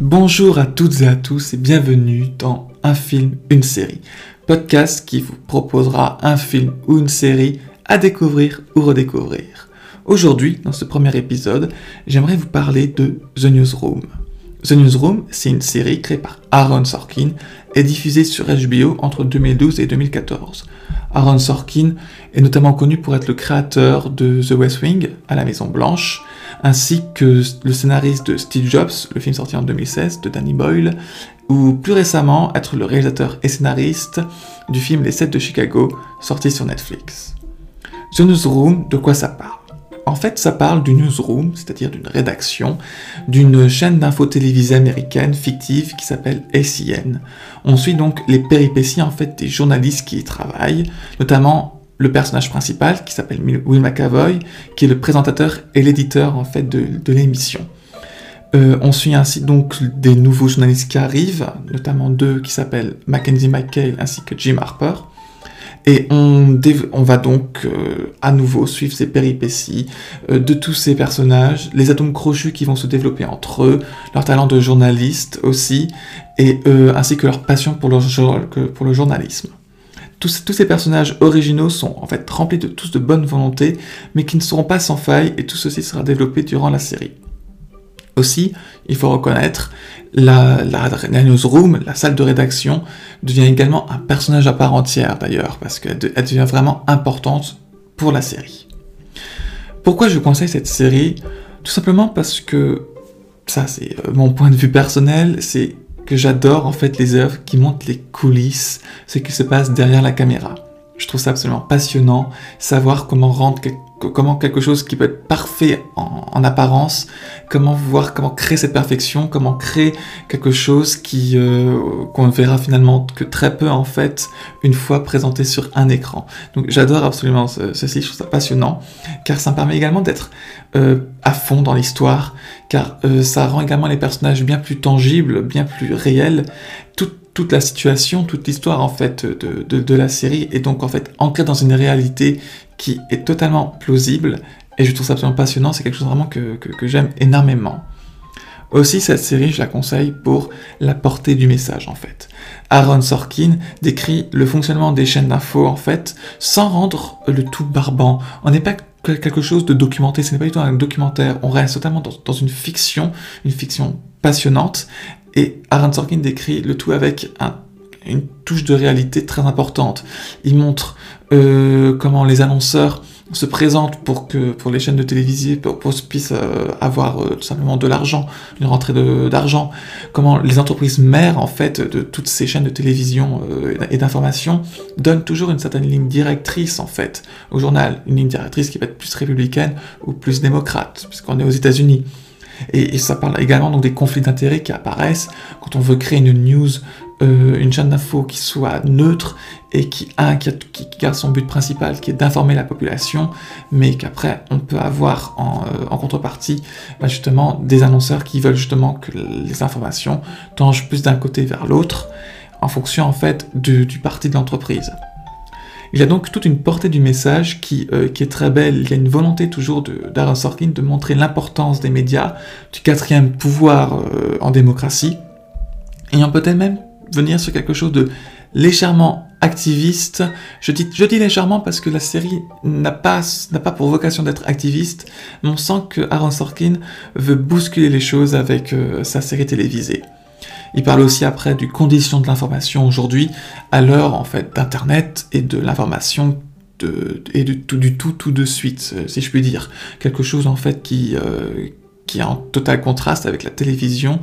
Bonjour à toutes et à tous et bienvenue dans Un film, une série, podcast qui vous proposera un film ou une série à découvrir ou redécouvrir. Aujourd'hui, dans ce premier épisode, j'aimerais vous parler de The Newsroom. The Newsroom, c'est une série créée par Aaron Sorkin et diffusée sur HBO entre 2012 et 2014. Aaron Sorkin est notamment connu pour être le créateur de The West Wing à la Maison Blanche, ainsi que le scénariste de Steve Jobs, le film sorti en 2016 de Danny Boyle, ou plus récemment être le réalisateur et scénariste du film Les 7 de Chicago, sorti sur Netflix. The Newsroom, de quoi ça parle? En fait, ça parle du newsroom, c'est-à-dire d'une rédaction, d'une chaîne d'infos télévisée américaine fictive qui s'appelle SIN. On suit donc les péripéties en fait des journalistes qui y travaillent, notamment le personnage principal qui s'appelle Will McAvoy, qui est le présentateur et l'éditeur en fait de, l'émission. Euh, on suit ainsi donc des nouveaux journalistes qui arrivent, notamment deux qui s'appellent Mackenzie McKay ainsi que Jim Harper. Et on, va donc euh, à nouveau suivre ces péripéties euh, de tous ces personnages, les atomes crochus qui vont se développer entre eux, leur talent de journaliste aussi, et ainsi que leur passion pour le journalisme. Tous, ces personnages originaux sont en fait remplis de tous de bonne volonté, mais qui ne seront pas sans faille, et tout ceci sera développé durant la série. Aussi, il faut reconnaître, la, la, newsroom, la salle de rédaction, devient également un personnage à part entière d'ailleurs, parce qu'elle devient vraiment importante pour la série. Pourquoi je conseille cette série? Tout simplement parce que, ça c'est euh, mon point de vue personnel, c'est j'adore en fait les œuvres qui montrent les coulisses, ce qui se passe derrière la caméra. Je trouve ça absolument passionnant, savoir comment rendre comment quelque chose qui peut être parfait en, apparence, comment voir, comment créer cette perfection, comment créer quelque chose qui euh, qu'on ne verra finalement que très peu en fait une fois présenté sur un écran. Donc j'adore absolument ceci, je trouve ça passionnant, car ça me permet également d'être euh, à fond dans l'histoire, car euh, ça rend également les personnages bien plus tangibles, bien plus réels. Toute, la situation, toute l'histoire en fait de, de, de, la série est donc en fait ancrée dans une réalité qui est totalement plausible, et je trouve ça absolument passionnant, c'est quelque chose vraiment que, j'aime énormément. Aussi, cette série, je la conseille pour la portée du message, en fait. Aaron Sorkin décrit le fonctionnement des chaînes d'infos, en fait, sans rendre le tout barbant. On n'est pas quelque chose de documenté, ce n'est pas du tout un documentaire, on reste totalement dans, une fiction, une fiction passionnante, et Aaron Sorkin décrit le tout avec une touche de réalité très importante. Il montre euh, comment les annonceurs se présentent pour que pour les chaînes de télévision pour, puissent euh, avoir euh, tout simplement de l'argent, une rentrée d'argent, comment les entreprises mères en fait de toutes ces chaînes de télévision et d'information donnent toujours une certaine ligne directrice en fait au journal, une ligne directrice qui va être plus républicaine ou plus démocrate puisqu'on est aux États-Unis. Et, et, ça parle également donc des conflits d'intérêts qui apparaissent quand on veut créer une news euh, une chaîne d'infos qui soit neutre et qui, garde son but principal, qui est d'informer la population, mais qu'après on peut avoir en, euh, contrepartie bah, justement des annonceurs qui veulent justement que les informations tangent plus d'un côté vers l'autre, en fonction en fait du, parti de l'entreprise. Il y a donc toute une portée du message qui, euh, est très belle. Il y a une volonté toujours d'Aaron Sorkin de montrer l'importance des médias, du quatrième pouvoir en démocratie. Et on peut-être même venir sur quelque chose de légèrement activiste. Je dis, légèrement parce que la série n'a pas, n'a pas pour vocation d'être activiste, mais on sent que Aaron Sorkin veut bousculer les choses avec euh, sa série télévisée. Il parle aussi après du condition de l'information aujourd'hui, à l'heure en fait d'internet et de l'information et du tout, tout tout de suite, euh, si je puis dire. Quelque chose en fait qui, euh, qui est en total contraste avec la télévision,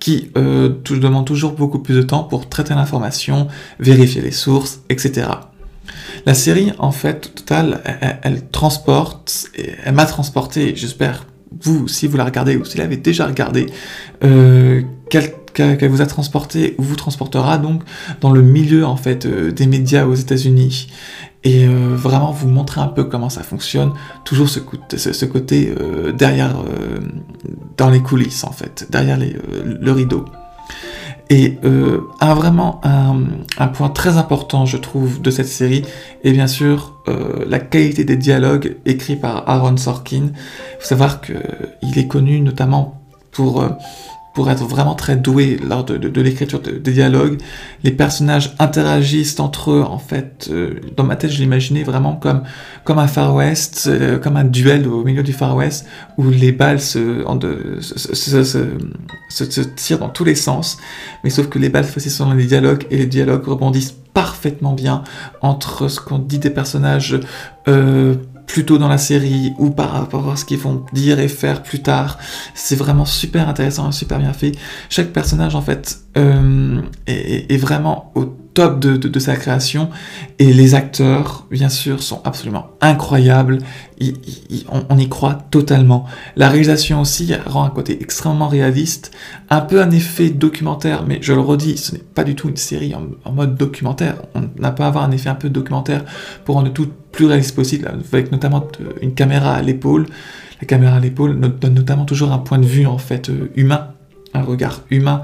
qui euh, demande toujours beaucoup plus de temps pour traiter l'information, vérifier les sources, etc. La série, en fait, total, elle, transporte, elle m'a transporté, j'espère, vous, si vous la regardez ou si vous l'avez déjà regardé, euh, qu'elle vous a transporté ou vous transportera donc dans le milieu en fait euh, des médias aux États-Unis et euh, vraiment vous montrer un peu comment ça fonctionne, toujours ce, côté euh, derrière, dans les coulisses en fait, derrière le rideau. Et un, vraiment un, un, point très important, je trouve, de cette série est bien sûr la qualité des dialogues écrits par Aaron Sorkin. Il faut savoir qu'il est connu notamment pour pour être vraiment très doué lors de, l'écriture des dialogues. Les personnages interagissent entre eux, en fait. Euh, dans ma tête, je l'imaginais vraiment comme, comme un Far West, euh, comme un duel au milieu du Far West, où les balles se, se, se, se, tirent dans tous les sens. Mais sauf que les balles aussi sont dans les dialogues, et les dialogues rebondissent parfaitement bien entre ce qu'on dit des personnages euh, plutôt dans la série ou par rapport à ce qu'ils vont dire et faire plus tard. C'est vraiment super intéressant et super bien fait. Chaque personnage en fait euh, est, est, vraiment au top de, sa création et les acteurs bien sûr sont absolument incroyables. on, y croit totalement. La réalisation aussi rend un côté extrêmement réaliste, un peu un effet documentaire, mais je le redis, ce n'est pas du tout une série en, en mode documentaire. On n'a pas à avoir un effet un peu documentaire pour rendre tout plus réaliste possible, avec notamment euh, une caméra à l'épaule. La caméra à l'épaule donne notamment toujours un point de vue en fait euh, humain, un regard humain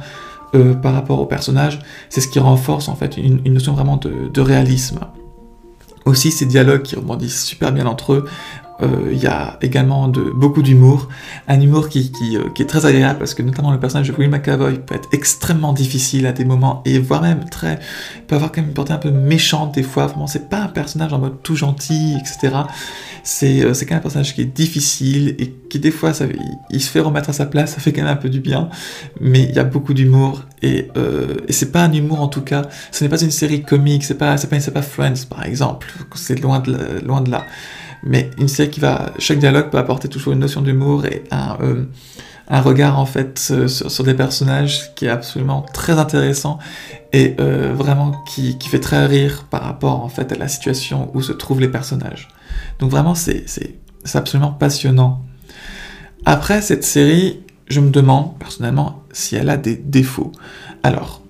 euh, par rapport au personnage. C'est ce qui renforce en fait une, notion vraiment de, réalisme. Aussi ces dialogues qui rebondissent super bien entre eux, il y a également beaucoup d'humour, un humour euh, qui, est très agréable parce que notamment le personnage de Will McAvoy peut être extrêmement difficile à des moments et voire même très peut avoir quand même une portée un peu méchante des fois. Vraiment, c'est pas un personnage en mode tout gentil, etc. C'est euh, c'est quand même un personnage qui est difficile et qui des fois il, se fait remettre à sa place, ça fait quand même un peu du bien, mais il y a beaucoup d'humour et, euh, c'est pas un humour en tout cas. Ce n'est pas une série comique, c'est pas c'est pas, Friends par exemple, c'est loin de là mais une série qui va, chaque dialogue peut apporter toujours une notion d'humour et un, euh, un, regard en fait sur, sur, des personnages qui est absolument très intéressant et euh, vraiment qui, qui, fait très rire par rapport en fait à la situation où se trouvent les personnages. Donc vraiment c'est absolument passionnant. Après cette série, je me demande personnellement si elle a des défauts. Alors,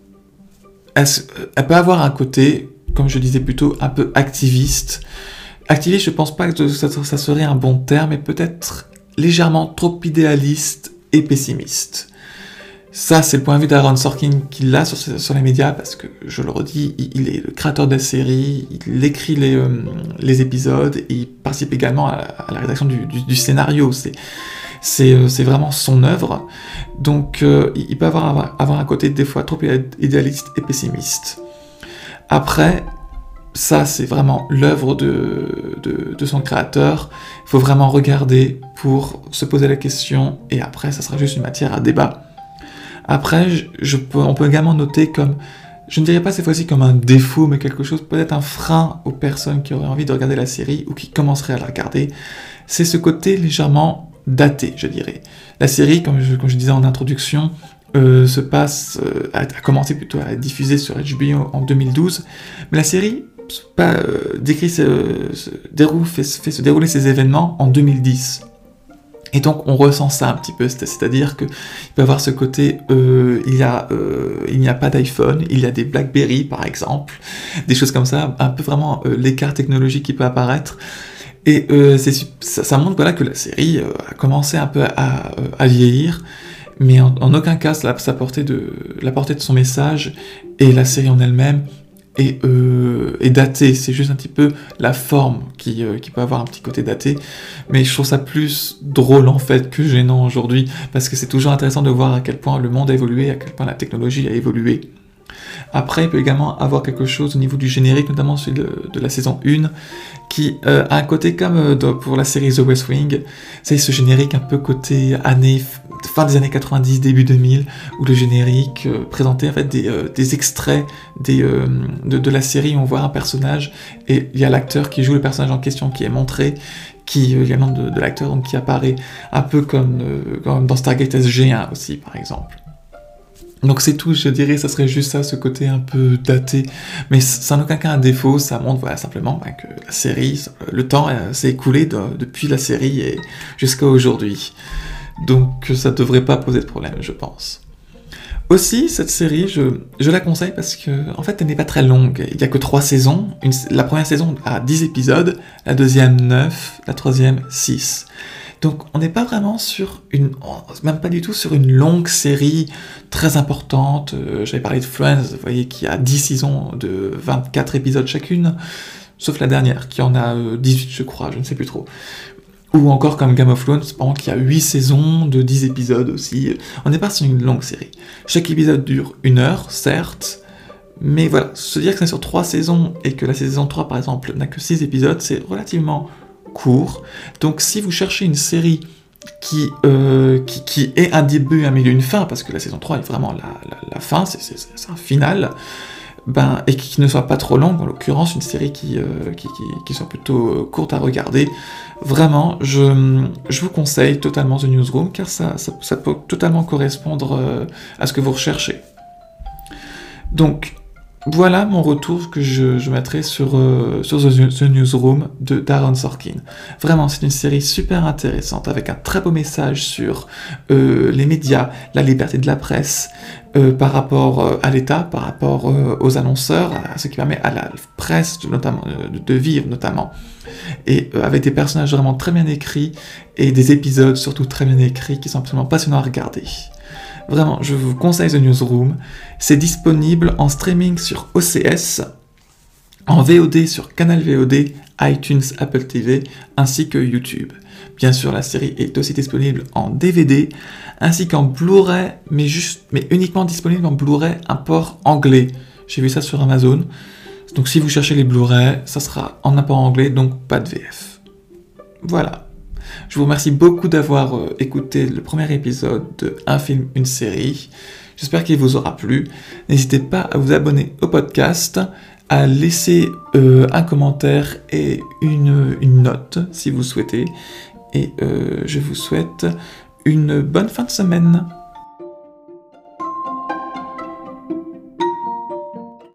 elle, elle peut avoir un côté, comme je disais plutôt, un peu activiste. Activiste, je pense pas que ça, serait un bon terme, mais peut-être légèrement trop idéaliste et pessimiste. Ça, c'est le point de vue d'Aaron Sorkin qu'il a sur, les médias, parce que, je le redis, il, est le créateur de la série, il écrit les, euh, épisodes, il participe également à, la rédaction du, scénario. Euh, c'est vraiment son œuvre. Donc, euh, il peut avoir un côté des fois trop idéaliste et pessimiste. Après, ça, c'est vraiment l'œuvre de, son créateur. Il faut vraiment regarder pour se poser la question, et après, ça sera juste une matière à débat. Après, on peut également noter comme, je ne dirais pas cette fois-ci comme un défaut, mais quelque chose, peut-être un frein aux personnes qui auraient envie de regarder la série ou qui commenceraient à la regarder, c'est ce côté légèrement daté, je dirais. La série, comme je, disais en introduction, euh, se passe, euh, a, a, commencé plutôt à être sur HBO en 2012, mais la série pas, euh, décrit se, déroule, fait, se dérouler ces événements en 2010. Et donc on ressent ça un petit peu, c'est-à-dire qu'il peut avoir ce côté, euh, il, y a, euh, il n'y a pas d'iPhone, il y a des BlackBerry par exemple, des choses comme ça, un peu vraiment l'écart technologique qui peut apparaître. Et ça, ça, montre voilà, que la série a commencé un peu à, vieillir, mais en, aucun cas la, portée de, la portée de son message et la série en elle-même et, euh, daté. C'est juste un petit peu la forme qui, euh, qui, peut avoir un petit côté daté. Mais je trouve ça plus drôle en fait que gênant aujourd'hui, parce que c'est toujours intéressant de voir à quel point le monde a évolué, à quel point la technologie a évolué. Après, il peut également avoir quelque chose au niveau du générique, notamment celui de, la saison 1, qui euh, a un côté comme pour la série The West Wing, c'est ce générique un peu côté année, fin des années 90, début 2000, où le générique euh, présentait en fait des, extraits des, de, la série, on voit un personnage, et il y a l'acteur qui joue le personnage en question qui est montré, qui également de, de l'acteur donc qui apparaît un peu comme, comme dans Stargate SG1 aussi par exemple. Donc c'est tout, je dirais, ça serait juste ça, ce côté un peu daté. Mais sans aucun cas un défaut, ça montre voilà, simplement bah, que la série, le temps euh, s'est écoulé depuis la série et jusqu'à aujourd'hui. Donc ça ne devrait pas poser de problème, je pense. Aussi, cette série, je, je, la conseille parce que, en fait, elle n'est pas très longue. Il n'y a que trois saisons. la première saison a 10 épisodes, la deuxième 9, la troisième 6. Donc on n'est pas vraiment sur une, même pas du tout sur une longue série très importante. Euh, j'avais parlé de Friends, vous voyez, qui a 10 saisons de 24 épisodes chacune, sauf la dernière, qui en a 18 euh, je crois, je ne sais plus trop. Ou encore comme Game of Thrones, pendant qu'il y a 8 saisons de 10 épisodes aussi. On n'est pas sur une longue série. Chaque épisode dure une heure, certes, mais voilà, se dire que c'est sur 3 saisons et que la saison 3 par exemple n'a que 6 épisodes, c'est relativement court. Donc si vous cherchez une série qui, euh, qui, est un début, un milieu, une fin, parce que la saison 3 est vraiment la, la, fin, c'est un final, ben, et qui ne soit pas trop longue, en l'occurrence une série qui, euh, qui, qui, soit plutôt euh, courte à regarder, vraiment, je, je, vous conseille totalement The Newsroom, car ça, ça, ça peut totalement correspondre euh, à ce que vous recherchez. Donc, voilà mon retour que je, je mettrai sur, euh, sur The, Newsroom de Darren Sorkin. Vraiment, c'est une série super intéressante avec un très beau message sur euh, les médias, la liberté de la presse euh, par rapport à l'État, par rapport aux annonceurs, ce qui permet à la presse notamment, de, vivre notamment. Et avec des personnages vraiment très bien écrits et des épisodes surtout très bien écrits qui sont absolument passionnants à regarder. Vraiment, je vous conseille The Newsroom. C'est disponible en streaming sur OCS, en VOD sur Canal VOD, iTunes, Apple TV, ainsi que YouTube. Bien sûr, la série est aussi disponible en DVD, ainsi qu'en Blu-ray, mais, uniquement disponible en Blu-ray, un port anglais. J'ai vu ça sur Amazon. Donc si vous cherchez les Blu-ray, ça sera en un port anglais, donc pas de VF. Voilà. Je vous remercie beaucoup d'avoir euh, écouté le premier épisode de Un film, une série. J'espère qu'il vous aura plu. N'hésitez pas à vous abonner au podcast, à laisser euh, un commentaire et une, une, note si vous souhaitez. Et euh, je vous souhaite une bonne fin de semaine.